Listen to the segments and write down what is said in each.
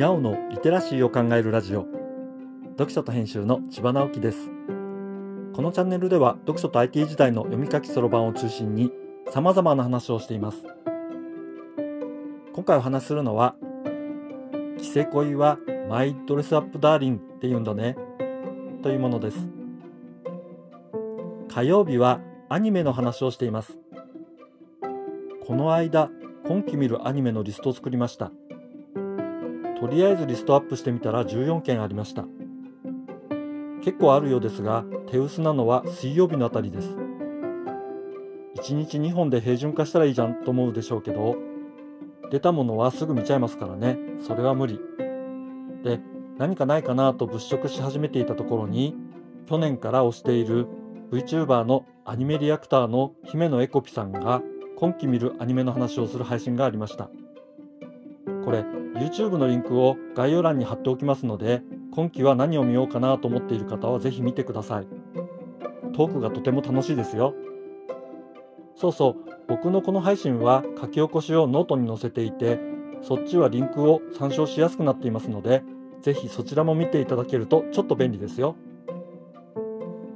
にゃおのリテラシーを考えるラジオ。読書と編集の千葉直樹です。このチャンネルでは読書と IT 時代の読み書きそろばんを中心に様々な話をしています。今回お話しするのはキセ恋はマイドレスアップダーリンって言うんだねというものです。火曜日はアニメの話をしています。この間今期見るアニメのリストを作りました。とりあえずリストアップしてみたら14件ありました。結構あるようですが手薄なのは水曜日のあたりです。1日2本で平準化したらいいじゃんと思うでしょうけど出たものはすぐ見ちゃいますからね。それは無理。で何かないかなと物色し始めていたところに去年から推している VTuber のアニメリアクターの姫野エコピさんが今期見るアニメの話をする配信がありました。これ YouTube のリンクを概要欄に貼っておきますので今期は何を見ようかなと思っている方はぜひ見てください。トークがとても楽しいですよ。そうそう僕のこの配信は書き起こしをノートに載せていてそっちはリンクを参照しやすくなっていますのでぜひそちらも見ていただけるとちょっと便利ですよ。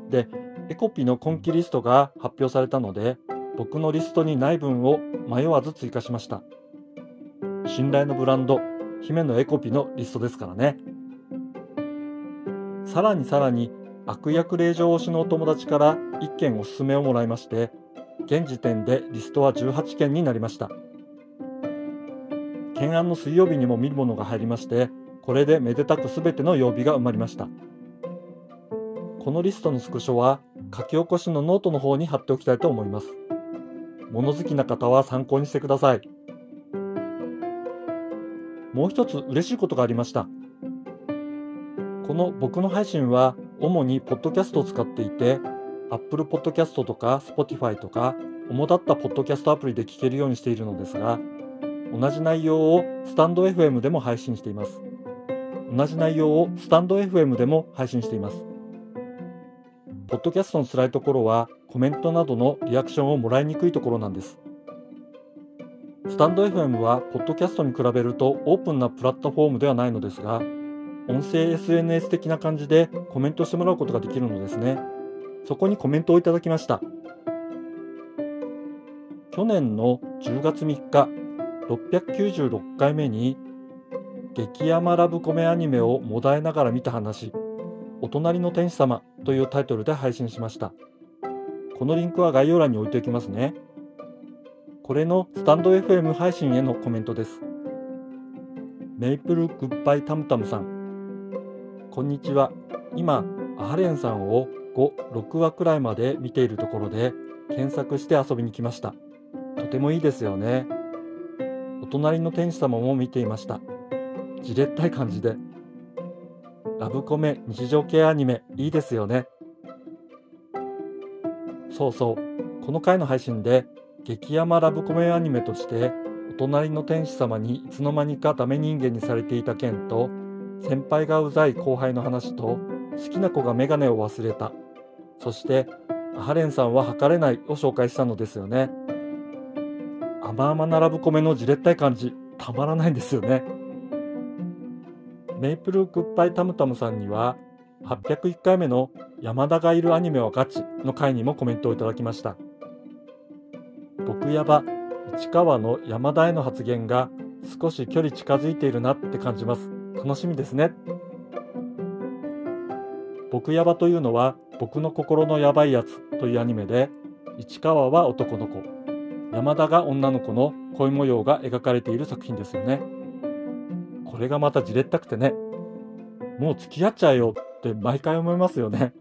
でエコピの今期リストが発表されたので僕のリストにない分を迷わず追加しました。信頼のブランド姫のエコピのリストですからね。さらにさらに悪役令状推しのお友達から1件おすすめをもらいまして現時点でリストは18件になりました。懸案の水曜日にも見るものが入りましてこれでめでたく全ての曜日が埋まりました。このリストのスクショは書き起こしのノートの方に貼っておきたいと思います。物好きな方は参考にしてください。もう一つ嬉しいことがありました。この僕の配信は主にポッドキャストを使っていて Apple Podcast とか Spotify とか主だったポッドキャストアプリで聞けるようにしているのですが同じ内容をスタンド FM でも配信しています。同じ内容をスタンド FM でも配信しています。ポッドキャストの辛いところはコメントなどのリアクションをもらいにくいところなんです。スタンド FM はポッドキャストに比べるとオープンなプラットフォームではないのですが音声 SNS 的な感じでコメントしてもらうことができるのですね。そこにコメントをいただきました。去年の10月3日696回目に激甘ラブコメアニメをもだえながら見た話お隣の天使様というタイトルで配信しました。このリンクは概要欄に置いておきますね。これのスタンド FM 配信へのコメントです。メイプルグッバイタムタムさん。こんにちは。今アハレンさんを5、6話くらいまで見ているところで検索して遊びに来ました。とてもいいですよね。お隣の天使様も見ていました。じれったい感じで。ラブコメ日常系アニメいいですよね。そうそう。この回の配信で激ヤマラブコメアニメとしてお隣の天使様にいつの間にかダメ人間にされていた件と先輩がうざい後輩の話と好きな子がメガネを忘れた。そしてアハレンさんは測れないを紹介したのですよね。甘々なラブコメのじれったい感じ。たまらないんですよね。メイプルグッバイタムタムさんには801回目の山田がいるアニメはガチの回にもコメントをいただきました。僕やば市川の山田への発言が少し距離近づいているなって感じます。楽しみですね。僕やばというのは僕の心のやばいやつというアニメで市川は男の子山田が女の子の恋模様が描かれている作品ですよね。これがまたじれったくてねもう付き合っちゃえよって毎回思いますよね。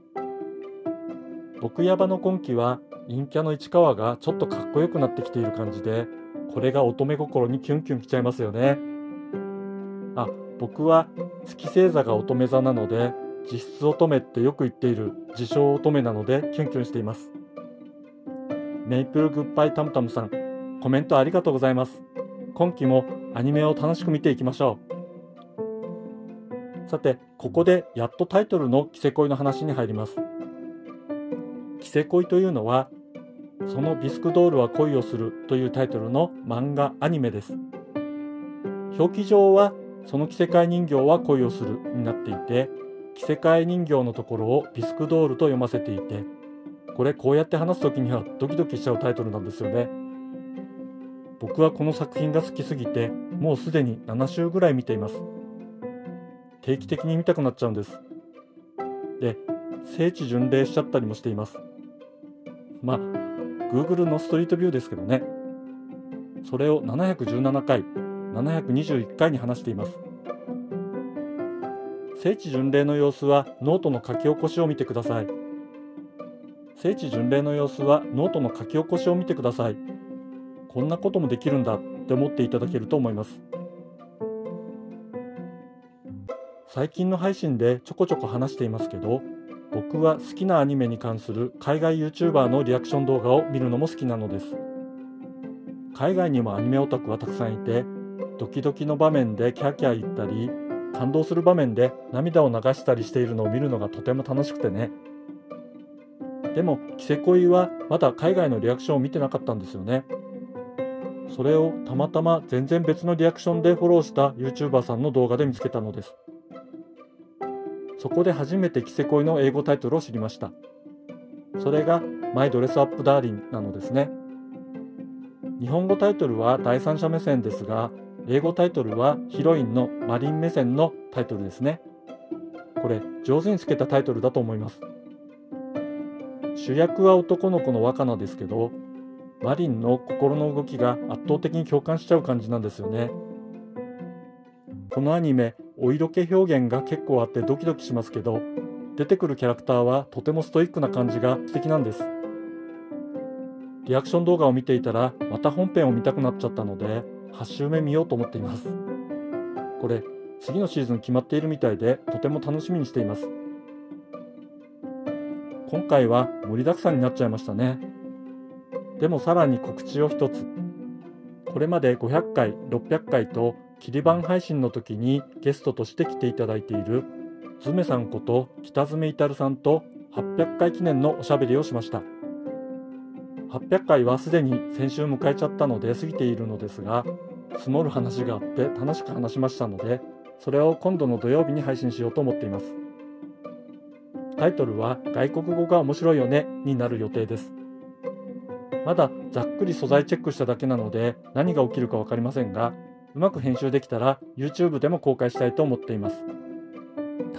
僕やばの今期は陰キャの市川がちょっとかっこよくなってきている感じでこれが乙女心にキュンキュンきちゃいますよね。あ僕は月星座が乙女座なので実質乙女ってよく言っている自称乙女なのでキュンキュンしています。メイプルグッバイタムタムさんコメントありがとうございます。今期もアニメを楽しく見ていきましょう。さてここでやっとタイトルのキセ恋の話に入ります。キセ恋というのはそのビスクドールは恋をするというタイトルの漫画アニメです。表記上はその着せ替え人形は恋をするになっていて着せ替え人形のところをビスクドールと読ませていてこれこうやって話す時にはドキドキしちゃうタイトルなんですよね。僕はこの作品が好きすぎてもうすでに7週ぐらい見ています。定期的に見たくなっちゃうんです。で聖地巡礼しちゃったりもしています。まあ Google のストリートビューですけどね。それを717回721回に話しています。聖地巡礼の様子はノートの書き起こしを見てください。聖地巡礼の様子はノートの書き起こしを見てください。こんなこともできるんだって思っていただけると思います。最近の配信でちょこちょこ話していますけど僕は好きなアニメに関する海外 YouTuber のリアクション動画を見るのも好きなのです。海外にもアニメオタクはたくさんいてドキドキの場面でキャーキャー言ったり感動する場面で涙を流したりしているのを見るのがとても楽しくてね。でもキセコイはまだ海外のリアクションを見てなかったんですよね。それをたまたま全然別のリアクションでフォローした YouTuber さんの動画で見つけたのです。そこで初めてキセコイの英語タイトルを知りました。それがマイドレスアップダーリンなのですね。日本語タイトルは第三者目線ですが英語タイトルはヒロインのマリン目線のタイトルですね。これ上手につけたタイトルだと思います。主役は男の子の若菜ですけどマリンの心の動きが圧倒的に共感しちゃう感じなんですよね。このアニメお色気表現が結構あってドキドキしますけど出てくるキャラクターはとてもストイックな感じが素敵なんです。リアクション動画を見ていたらまた本編を見たくなっちゃったので8週目見ようと思っています。これ次のシーズン決まっているみたいでとても楽しみにしています。今回は盛りだくさんになっちゃいましたね。でもさらに告知を一つ。これまで500回600回と切り板配信の時にゲストとして来ていただいているズメさんこと北爪至さんと800回記念のおしゃべりをしました。800回はすでに先週迎えちゃったので過ぎているのですが積もる話があって楽しく話しましたのでそれを今度の土曜日に配信しようと思っています。タイトルは外国語が面白いよねになる予定です。まだざっくり素材チェックしただけなので何が起きるか分かりませんがうまく編集できたら YouTube でも公開したいと思っています。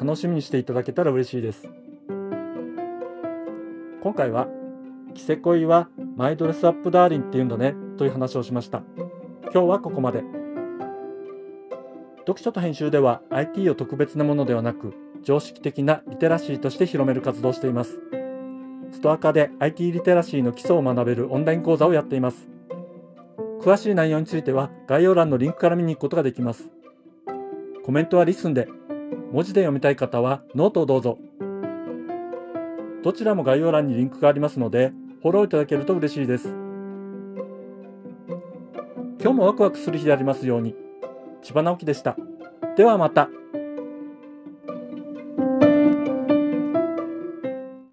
楽しみにしていただけたら嬉しいです。今回はキセコイはマイドレスアップダーリンって言うんだねという話をしました。今日はここまで。読書と編集では IT を特別なものではなく常識的なリテラシーとして広める活動をしています。ストアカで IT リテラシーの基礎を学べるオンライン講座をやっています。詳しい内容については概要欄のリンクから見に行くことができますコメントは LISTEN で文字で読みたい方はノートをどうぞどちらも概要欄にリンクがありますのでフォローいただけると嬉しいです。今日もワクワクする日でありますように。千葉直樹でした。ではまた。